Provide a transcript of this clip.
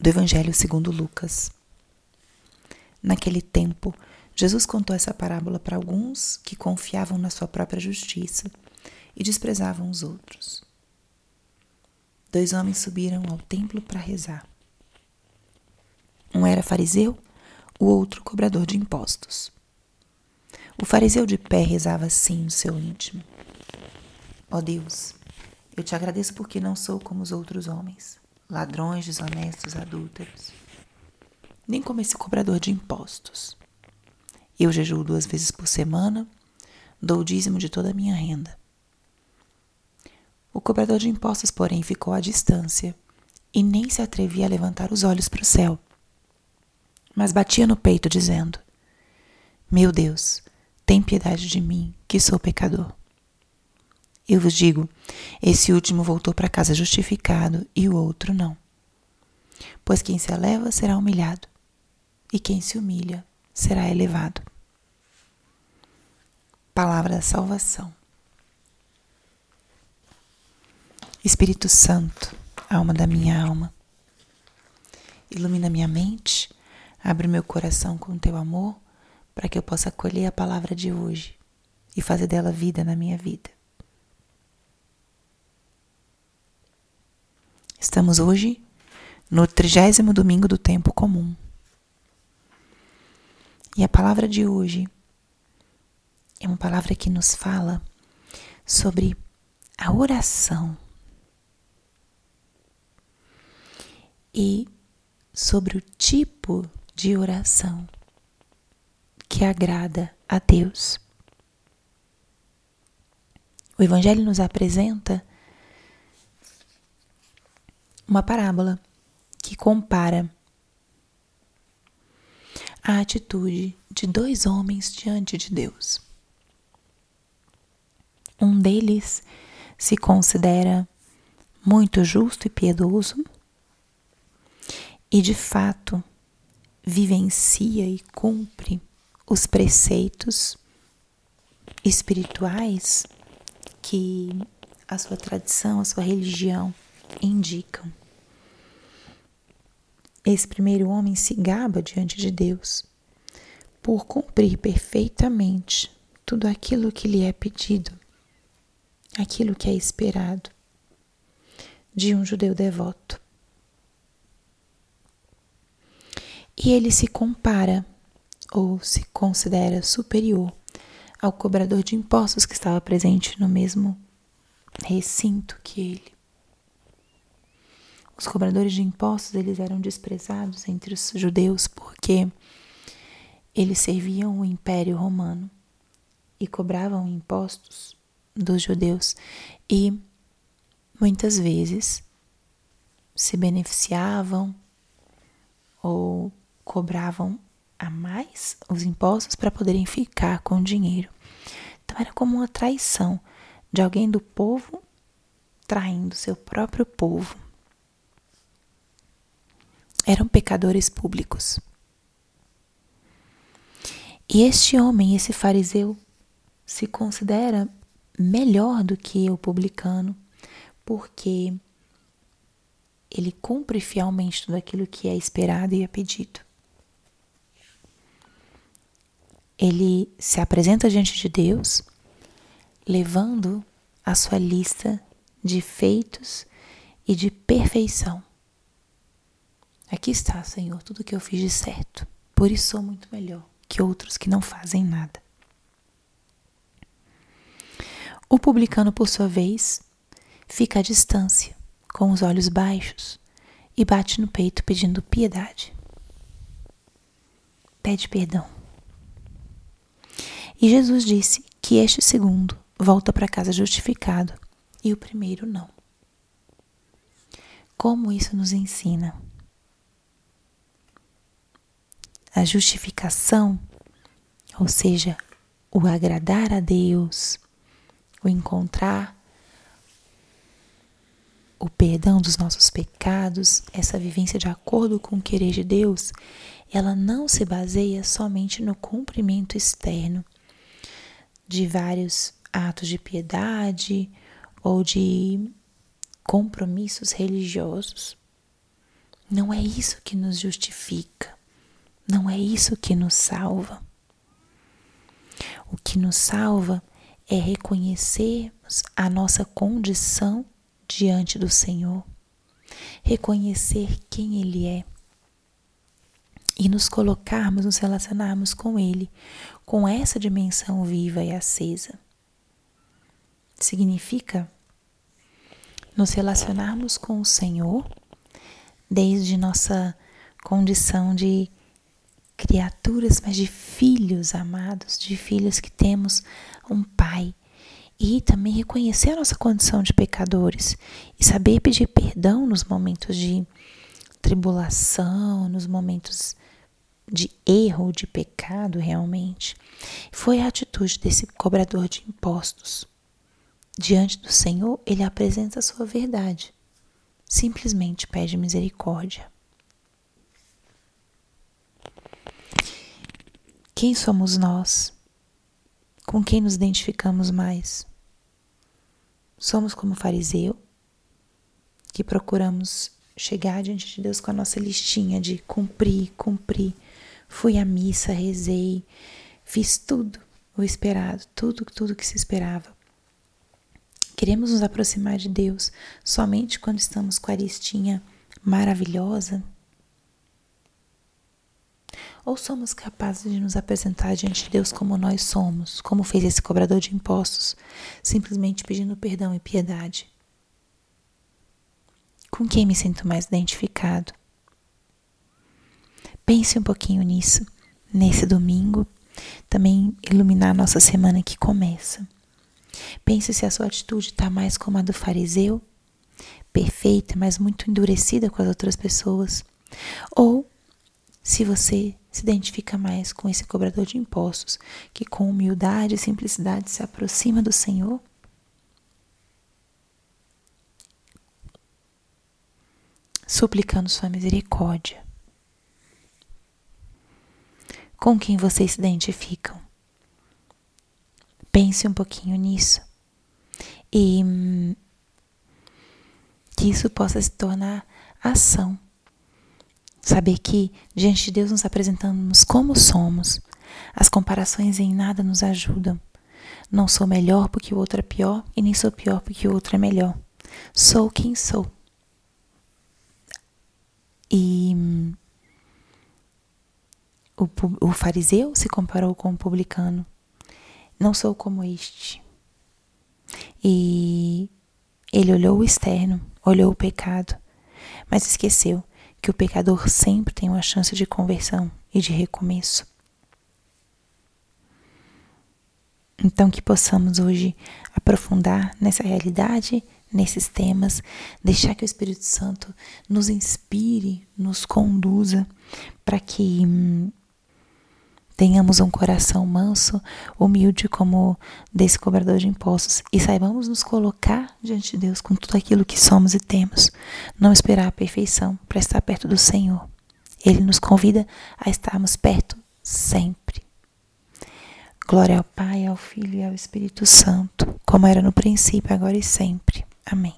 do Evangelho segundo Lucas. Naquele tempo, Jesus contou essa parábola para alguns que confiavam na sua própria justiça e desprezavam os outros. Dois homens subiram ao templo para rezar. Um era fariseu, o outro cobrador de impostos. O fariseu de pé rezava assim no seu íntimo: Ó oh Deus, eu te agradeço porque não sou como os outros homens, ladrões, desonestos, adúlteros, nem como esse cobrador de impostos. Eu jejuo duas vezes por semana, dou o dízimo de toda a minha renda. O cobrador de impostos, porém, ficou à distância e nem se atrevia a levantar os olhos para o céu, mas batia no peito, dizendo: Meu Deus, tem piedade de mim, que sou pecador. Eu vos digo: esse último voltou para casa justificado e o outro não. Pois quem se eleva será humilhado, e quem se humilha será elevado. Palavra da salvação. Espírito Santo, alma da minha alma, ilumina minha mente, abre meu coração com teu amor, para que eu possa acolher a palavra de hoje e fazer dela vida na minha vida. Estamos hoje no trigésimo domingo do tempo comum. E a palavra de hoje é uma palavra que nos fala sobre a oração e sobre o tipo de oração que agrada a Deus. O Evangelho nos apresenta uma parábola que compara a atitude de dois homens diante de Deus. Um deles se considera muito justo e piedoso e, de fato, vivencia e cumpre os preceitos espirituais que a sua tradição, a sua religião indicam. Esse primeiro homem se gaba diante de Deus por cumprir perfeitamente tudo aquilo que lhe é pedido, aquilo que é esperado de um judeu devoto. E ele se compara ou se considera superior ao cobrador de impostos que estava presente no mesmo recinto que ele. Os cobradores de impostos, eles eram desprezados entre os judeus porque eles serviam o Império Romano e cobravam impostos dos judeus e muitas vezes se beneficiavam ou cobravam a mais os impostos para poderem ficar com o dinheiro. Então era como uma traição de alguém do povo traindo seu próprio povo eram pecadores públicos. E este homem, esse fariseu, se considera melhor do que o publicano, porque ele cumpre fielmente tudo aquilo que é esperado e é pedido. Ele se apresenta diante de Deus, levando a sua lista de feitos e de perfeição. Aqui está, Senhor, tudo que eu fiz de certo. Por isso sou muito melhor que outros que não fazem nada. O publicano, por sua vez, fica à distância, com os olhos baixos, e bate no peito pedindo piedade. Pede perdão. E Jesus disse que este segundo volta para casa justificado e o primeiro não. Como isso nos ensina? A justificação, ou seja, o agradar a Deus, o encontrar o perdão dos nossos pecados, essa vivência de acordo com o querer de Deus, ela não se baseia somente no cumprimento externo de vários atos de piedade ou de compromissos religiosos, Não é isso que nos justifica. Não é isso que nos salva. O que nos salva é reconhecermos a nossa condição diante do Senhor, reconhecer quem Ele é e nos colocarmos, nos relacionarmos com Ele, com essa dimensão viva e acesa. Significa nos relacionarmos com o Senhor desde nossa condição de criaturas, mas de filhos amados, de filhos que temos um Pai. E também reconhecer a nossa condição de pecadores e saber pedir perdão nos momentos de tribulação, nos momentos de erro, de pecado realmente. Foi a atitude desse cobrador de impostos. Diante do Senhor, ele apresenta a sua verdade. Simplesmente pede misericórdia. Quem somos nós? Com quem nos identificamos mais? Somos como fariseu, que procuramos chegar diante de Deus com a nossa listinha de cumprir, cumprir. Fui à missa, rezei, fiz tudo o esperado, tudo, tudo que se esperava. Queremos nos aproximar de Deus somente quando estamos com a listinha maravilhosa, ou somos capazes de nos apresentar diante de Deus como nós somos, como fez esse cobrador de impostos, simplesmente pedindo perdão e piedade? Com quem me sinto mais identificado? Pense um pouquinho nisso, nesse domingo, também iluminar a nossa semana que começa. Pense se a sua atitude está mais como a do fariseu, perfeita, mas muito endurecida com as outras pessoas, ou se você se identifica mais com esse cobrador de impostos que, com humildade e simplicidade, se aproxima do Senhor? Suplicando Sua misericórdia. Com quem vocês se identificam? Pense um pouquinho nisso e hum, que isso possa se tornar ação Saber que diante de Deus nos apresentamos como somos. As comparações em nada nos ajudam. Não sou melhor porque o outro é pior e nem sou pior porque o outro é melhor. Sou quem sou. E o, o fariseu se comparou com o publicano. Não sou como este. E ele olhou o externo, olhou o pecado, mas esqueceu que o pecador sempre tem uma chance de conversão e de recomeço. Então, que possamos hoje aprofundar nessa realidade, nesses temas, deixar que o Espírito Santo nos inspire, nos conduza, para que hum, tenhamos um coração manso, humilde como desse cobrador de impostos e saibamos nos colocar diante de Deus com tudo aquilo que somos e temos, não esperar a perfeição para estar perto do Senhor. Ele nos convida a estarmos perto sempre. Glória ao Pai, ao Filho e ao Espírito Santo, como era no princípio, agora e sempre. Amém.